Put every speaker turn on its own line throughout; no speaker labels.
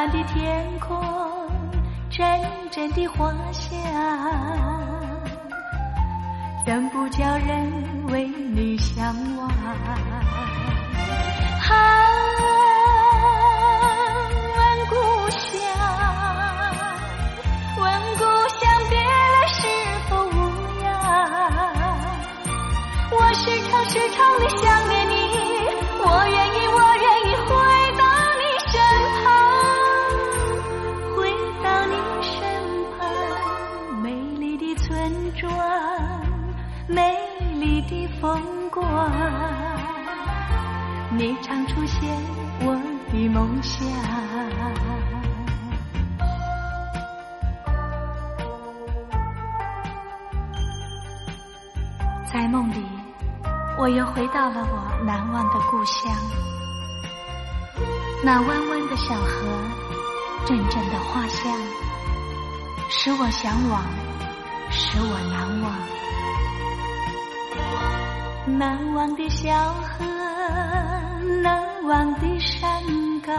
蓝的天空，阵阵的花香，怎不叫人为你向往？啊，问故乡，问故乡，别来是否无恙？我。时常时常地想在梦里，我又回到了我难忘的故乡。那弯弯的小河，阵阵的花香，使我向往，使我难忘。难忘的小河，难忘的山岗，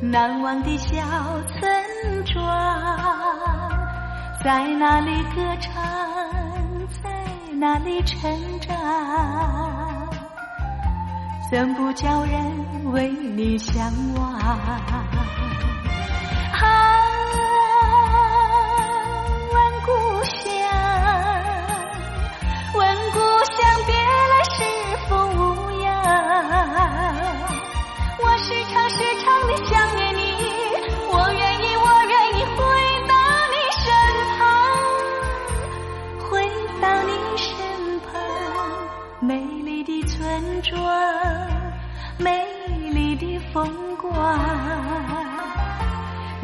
难忘的小村庄，在那里歌唱。哪里成长？怎不叫人为你向往？啊，问故乡，问故乡，别来是否无恙？我时常时常地想念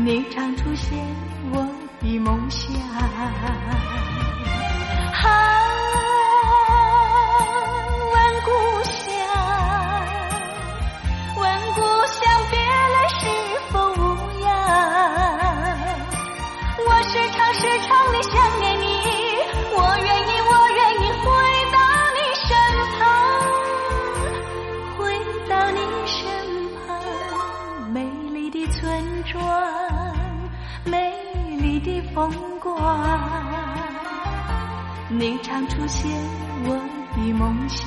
你常出现我的梦乡。你常出现我的梦想。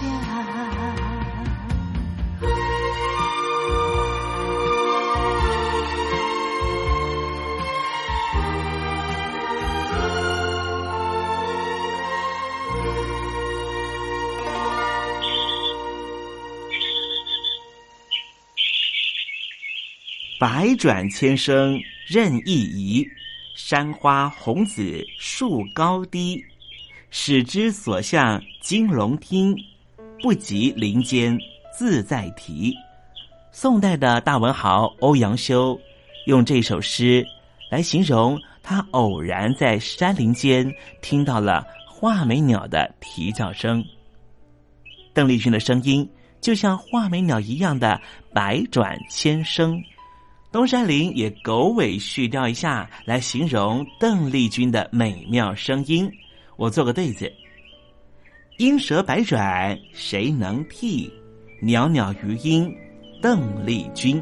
百转千声任意移，山花红紫树高低。使之所向金龙听，不及林间自在啼。宋代的大文豪欧阳修用这首诗来形容他偶然在山林间听到了画眉鸟的啼叫声。邓丽君的声音就像画眉鸟一样的百转千声。东山林也狗尾续貂一下，来形容邓丽君的美妙声音。我做个对子：莺蛇百转谁能替？袅袅余音邓丽君。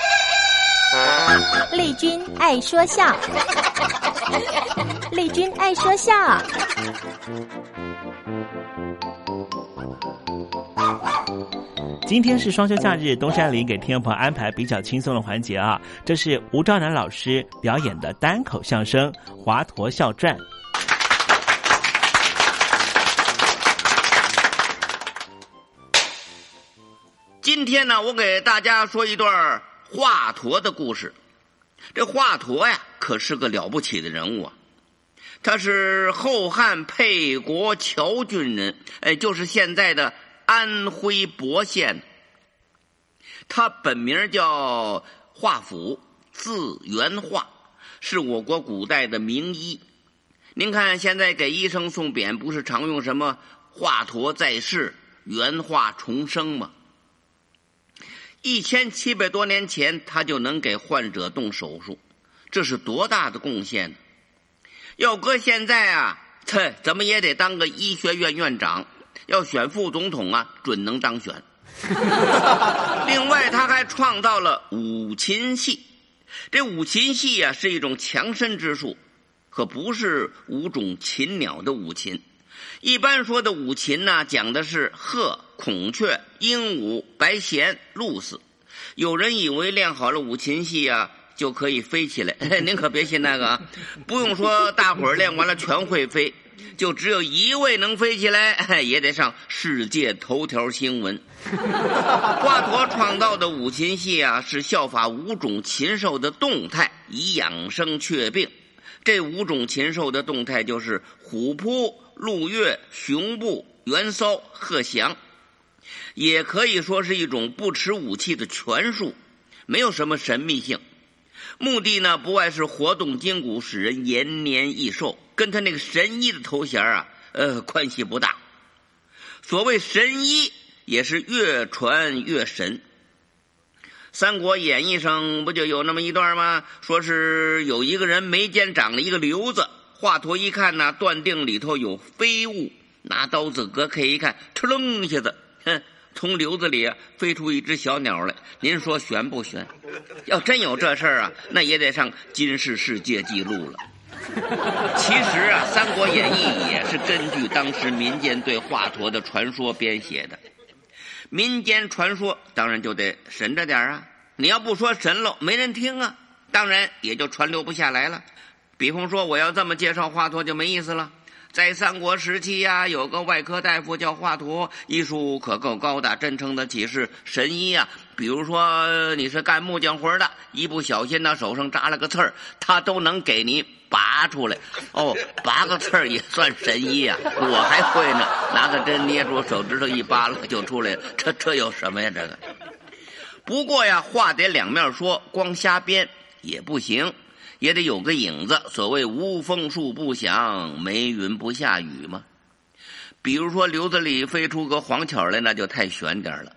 丽君爱说笑，丽君爱说笑。
今天是双休假日，东山林给听众朋友安排比较轻松的环节啊，这是吴兆南老师表演的单口相声《华佗笑传》。
今天呢，我给大家说一段。华佗的故事，这华佗呀，可是个了不起的人物啊！他是后汉沛国谯郡人，哎，就是现在的安徽亳县。他本名叫华甫，字元化，是我国古代的名医。您看，现在给医生送匾，不是常用什么华佗在世，原化重生吗。一千七百多年前，他就能给患者动手术，这是多大的贡献呢？要搁现在啊，这怎么也得当个医学院院长，要选副总统啊，准能当选。另外，他还创造了五禽戏，这五禽戏啊是一种强身之术，可不是五种禽鸟的五禽。一般说的五禽呢，讲的是鹤、孔雀、鹦鹉、白鹇、鹭鸶。有人以为练好了五禽戏啊，就可以飞起来。您可别信那个啊！不用说，大伙儿练完了全会飞，就只有一位能飞起来，也得上世界头条新闻。华佗创造的五禽戏啊，是效法五种禽兽的动态，以养生却病。这五种禽兽的动态就是虎扑。鹿跃、熊步、猿搔、鹤翔，也可以说是一种不持武器的拳术，没有什么神秘性。目的呢，不外是活动筋骨，使人延年益寿，跟他那个神医的头衔啊，呃，关系不大。所谓神医，也是越传越神。《三国演义》上不就有那么一段吗？说是有一个人眉间长了一个瘤子。华佗一看呢，断定里头有飞物，拿刀子割开一看，哧楞一下子，哼，从瘤子里飞出一只小鸟来。您说悬不悬？要真有这事儿啊，那也得上金氏世界纪录了。其实啊，《三国演义》也是根据当时民间对华佗的传说编写的。民间传说当然就得神着点啊！你要不说神喽，没人听啊，当然也就传流不下来了。比方说，我要这么介绍华佗就没意思了。在三国时期呀，有个外科大夫叫华佗，医术可够高的，真称得起是神医啊。比如说，你是干木匠活的，一不小心呢手上扎了个刺儿，他都能给你拔出来。哦，拔个刺儿也算神医呀？我还会呢，拿个针捏住手指头一扒拉就出来了。这这有什么呀？这个。不过呀，话得两面说，光瞎编也不行。也得有个影子。所谓无风树不响，没云不下雨嘛。比如说瘤子里飞出个黄巧来，那就太悬点了。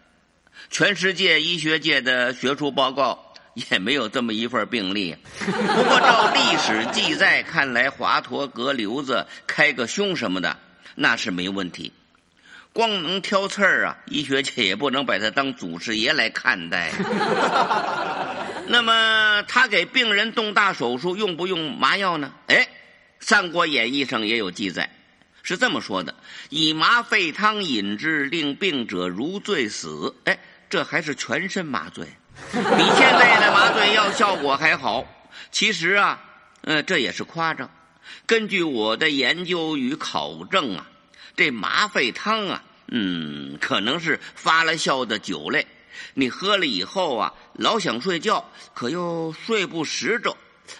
全世界医学界的学术报告也没有这么一份病例。不过照历史记载看来，华佗割瘤子、开个胸什么的，那是没问题。光能挑刺儿啊，医学界也不能把他当祖师爷来看待。那么他给病人动大手术用不用麻药呢？哎，《三国演义》上也有记载，是这么说的：以麻沸汤饮之，令病者如醉死。哎，这还是全身麻醉，比现在的麻醉药效果还好。其实啊，呃，这也是夸张。根据我的研究与考证啊，这麻沸汤啊，嗯，可能是发了酵的酒类。你喝了以后啊，老想睡觉，可又睡不实着，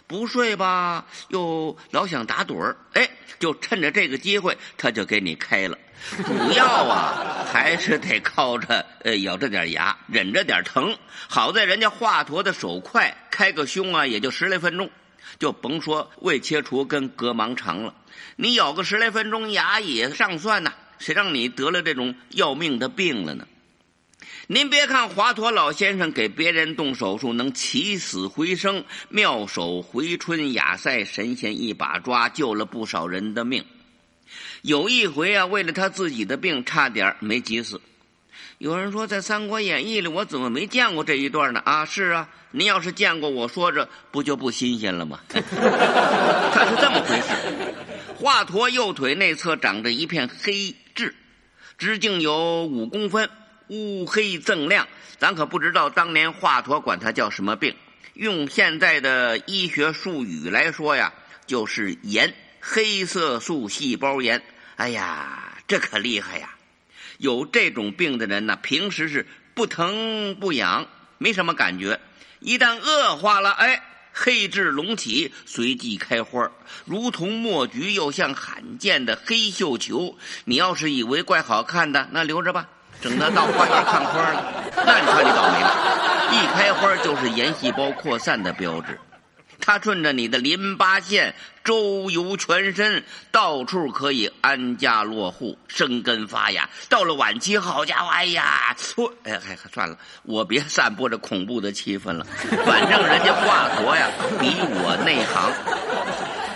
不睡吧，又老想打盹儿。哎，就趁着这个机会，他就给你开了。主要啊，还是得靠着呃咬着点牙，忍着点疼。好在人家华佗的手快，开个胸啊，也就十来分钟，就甭说胃切除跟割盲肠了。你咬个十来分钟牙也上算呐，谁让你得了这种要命的病了呢？您别看华佗老先生给别人动手术能起死回生，妙手回春，亚赛神仙一把抓，救了不少人的命。有一回啊，为了他自己的病，差点没急死。有人说，在《三国演义》里，我怎么没见过这一段呢？啊，是啊，您要是见过，我说着不就不新鲜了吗？他是这么回事：华佗右腿内侧长着一片黑痣，直径有五公分。乌黑锃亮，咱可不知道当年华佗管它叫什么病。用现在的医学术语来说呀，就是炎，黑色素细胞炎。哎呀，这可厉害呀！有这种病的人呢，平时是不疼不痒，没什么感觉。一旦恶化了，哎，黑痣隆起，随即开花，如同墨菊，又像罕见的黑绣球。你要是以为怪好看的，那留着吧。整他到花园看花了，那你看你倒霉了。一开花就是炎细胞扩散的标志。它顺着你的淋巴线周游全身，到处可以安家落户、生根发芽。到了晚期，好家伙，哎呀，我哎还算了，我别散播这恐怖的气氛了。反正人家华佗呀，比我内行。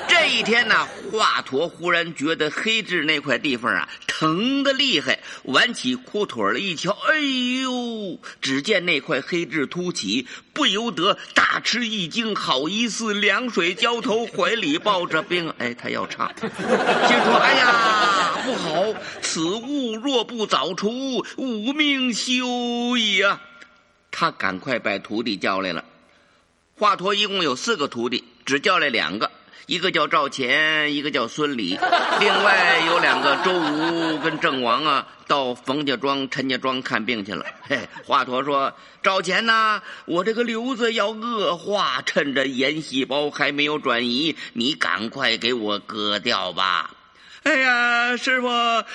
这一天呢，华佗忽然觉得黑痣那块地方啊疼的厉害，挽起裤腿儿一瞧，哎呦！只见那块黑痣凸起，不由得大吃一惊，好一似凉水浇头，怀里抱着冰。哎，他要唱，心说：哎呀，不好！此物若不早除，无命休矣啊！他赶快把徒弟叫来了。华佗一共有四个徒弟，只叫来两个。一个叫赵钱，一个叫孙李，另外有两个周吴跟郑王啊，到冯家庄、陈家庄看病去了。嘿，华佗说：“赵钱呐，我这个瘤子要恶化，趁着炎细胞还没有转移，你赶快给我割掉吧。”哎呀，师傅，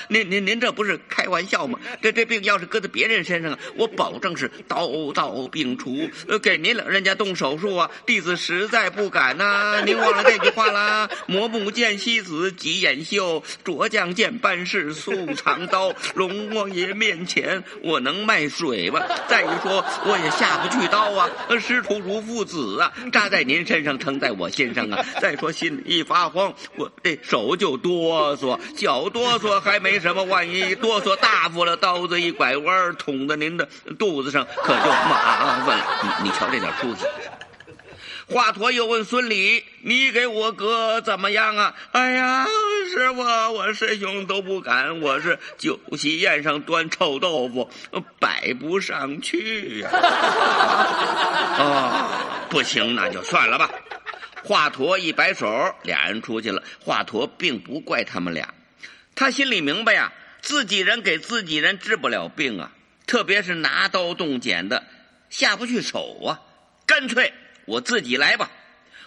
您您您这不是开玩笑吗？这这病要是搁在别人身上，我保证是刀刀病除。给您老人家动手术啊，弟子实在不敢呐。您忘了这句话啦？磨木见西子，急眼秀；琢将见半世，素长刀。龙王爷面前，我能卖水吗？再一说，我也下不去刀啊。师徒如父子啊，扎在您身上，疼在我心上啊。再说心里一发慌，我这手就哆嗦。脚哆嗦还没什么，万一哆嗦大发了，刀子一拐弯，捅在您的肚子上，可就麻烦了。你你瞧这点出息。华佗又问孙礼：“你给我哥怎么样啊？”哎呀，师傅，我师兄都不敢，我是酒席宴上端臭豆腐，摆不上去呀。啊，不行，那就算了吧。华佗一摆手，俩人出去了。华佗并不怪他们俩，他心里明白呀，自己人给自己人治不了病啊，特别是拿刀动剪的，下不去手啊。干脆我自己来吧，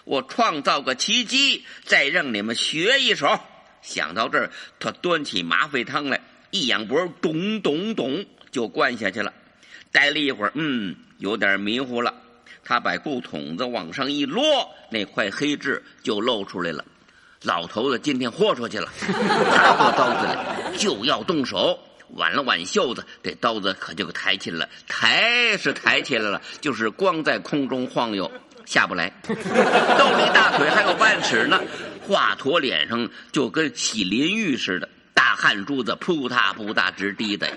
我创造个奇迹，再让你们学一手。想到这儿，他端起麻沸汤来，一仰脖，咚咚咚就灌下去了。待了一会儿，嗯，有点迷糊了。他把布筒子往上一摞，那块黑痣就露出来了。老头子今天豁出去了，拿过刀子来就要动手，挽了挽袖子，这刀子可就给抬起来了。抬是抬起来了，就是光在空中晃悠，下不来。都离大腿还有半尺呢。华佗脸上就跟洗淋浴似的。大汗珠子扑嗒扑嗒直滴的，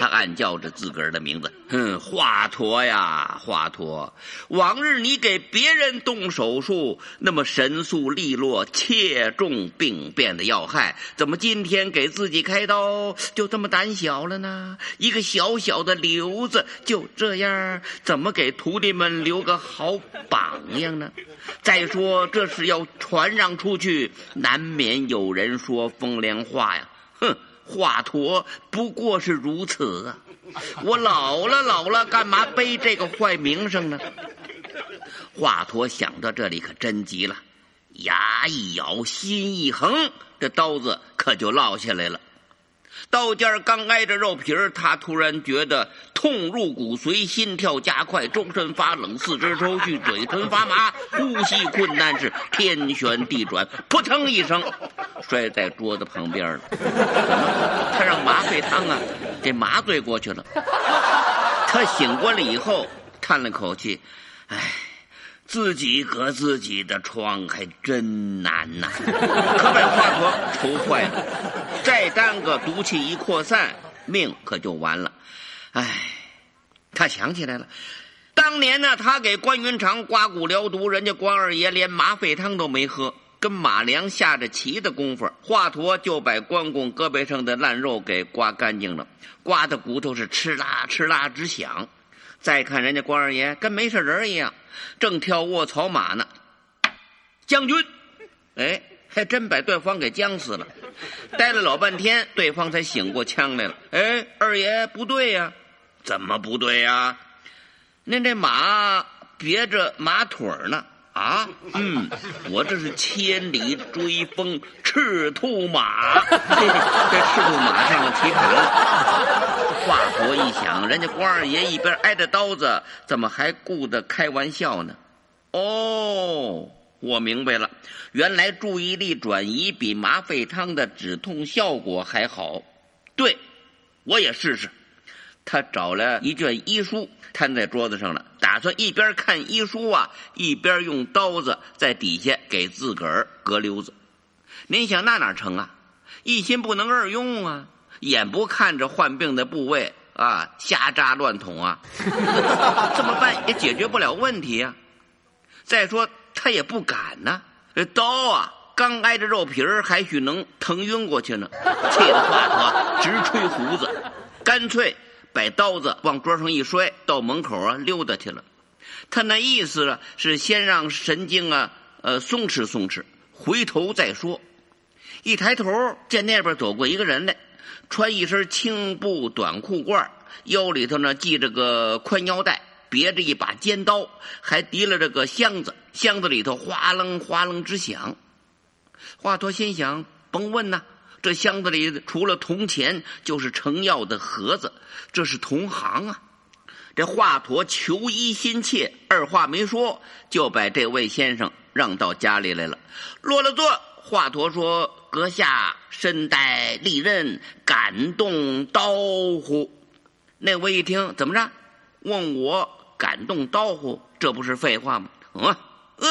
他暗叫着自个儿的名字：“哼，华佗呀，华佗！往日你给别人动手术，那么神速利落，切中病变的要害，怎么今天给自己开刀就这么胆小了呢？一个小小的瘤子就这样，怎么给徒弟们留个好榜样呢？再说这是要传让出去，难免有人说风凉话呀。”哼，华佗不过是如此啊！我老了老了，干嘛背这个坏名声呢？华佗想到这里可真急了，牙一咬，心一横，这刀子可就落下来了。刀尖刚挨着肉皮儿，他突然觉得痛入骨髓，心跳加快，周身发冷，四肢抽搐，嘴唇发麻，呼吸困难，是天旋地转，扑腾一声摔在桌子旁边了。他让麻醉汤啊，给麻醉过去了。他醒过来以后，叹了口气，唉。自己割自己的疮还真难呐，可把华佗愁坏了。再耽搁，毒气一扩散，命可就完了。唉，他想起来了，当年呢，他给关云长刮骨疗毒，人家关二爷连麻沸汤都没喝，跟马良下着棋的功夫，华佗就把关公胳膊上的烂肉给刮干净了，刮的骨头是哧啦哧啦直响。再看人家关二爷跟没事人一样，正跳卧槽马呢。将军，哎，还真把对方给将死了。待了老半天，对方才醒过枪来了。哎，二爷不对呀，怎么不对呀？您这马别着马腿呢。啊，嗯，我这是千里追风，赤兔马，这赤兔马上骑马了。华佗一想，人家关二爷一边挨着刀子，怎么还顾得开玩笑呢？哦。我明白了，原来注意力转移比麻沸汤的止痛效果还好。对，我也试试。他找了一卷医书，摊在桌子上了，打算一边看医书啊，一边用刀子在底下给自个儿割瘤子。您想那哪成啊？一心不能二用啊！眼不看着患病的部位啊，瞎扎乱捅啊，这么办也解决不了问题呀。再说他也不敢呢，这刀啊刚挨着肉皮儿，还许能疼晕过去呢。气得华佗直吹胡子，干脆把刀子往桌上一摔，到门口啊溜达去了。他那意思啊，是先让神经啊呃松弛松弛，回头再说。一抬头见那边走过一个人来，穿一身青布短裤褂，腰里头呢系着个宽腰带。别着一把尖刀，还提了这个箱子，箱子里头哗楞哗楞直响。华佗心想：甭问呐，这箱子里除了铜钱，就是成药的盒子，这是同行啊！这华佗求医心切，二话没说，就把这位先生让到家里来了。落了座，华佗说：“阁下身带利刃，敢动刀乎？”那位一听，怎么着？问我？敢动刀乎？这不是废话吗？啊，呃，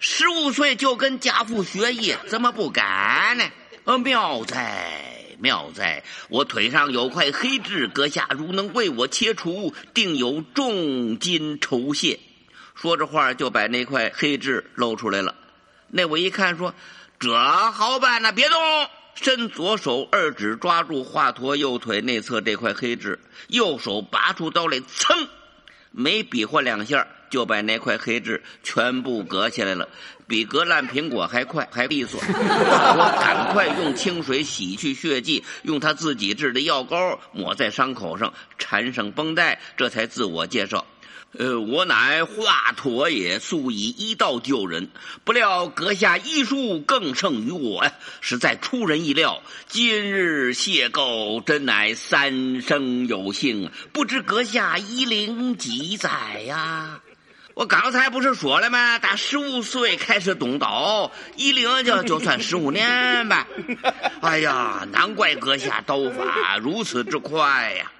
十五岁就跟家父学艺，怎么不敢呢？呃，妙哉妙哉！我腿上有块黑痣，阁下如能为我切除，定有重金酬谢。说着话就把那块黑痣露出来了。那我一看说：“这好办呐，别动！”伸左手二指抓住华佗右腿内侧这块黑痣，右手拔出刀来，噌！没比划两下，就把那块黑痣全部割下来了，比割烂苹果还快，还利索。我赶快用清水洗去血迹，用他自己制的药膏抹在伤口上，缠上绷带，这才自我介绍。呃，我乃华佗也，素以医道救人，不料阁下医术更胜于我呀，实在出人意料。今日邂逅，真乃三生有幸。不知阁下医龄几载呀？我刚才不是说了吗？打十五岁开始动刀，一领就就算十五年吧。哎呀，难怪阁下刀法如此之快呀！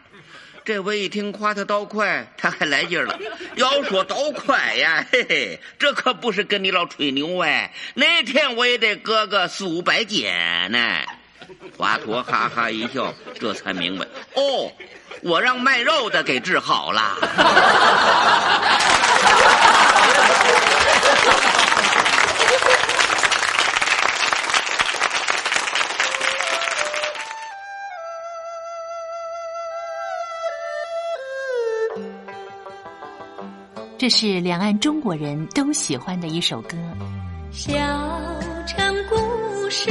这我一听夸他刀快，他还来劲了。要说刀快呀，嘿嘿，这可不是跟你老吹牛哎，哪天我也得割个四五百斤呢。华佗哈哈一笑，这才明白，哦，我让卖肉的给治好了。
这是两岸中国人都喜欢的一首歌。
小城故事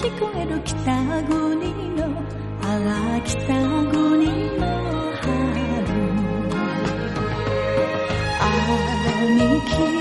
聞こえる北国のあら北国の春。ああ、みき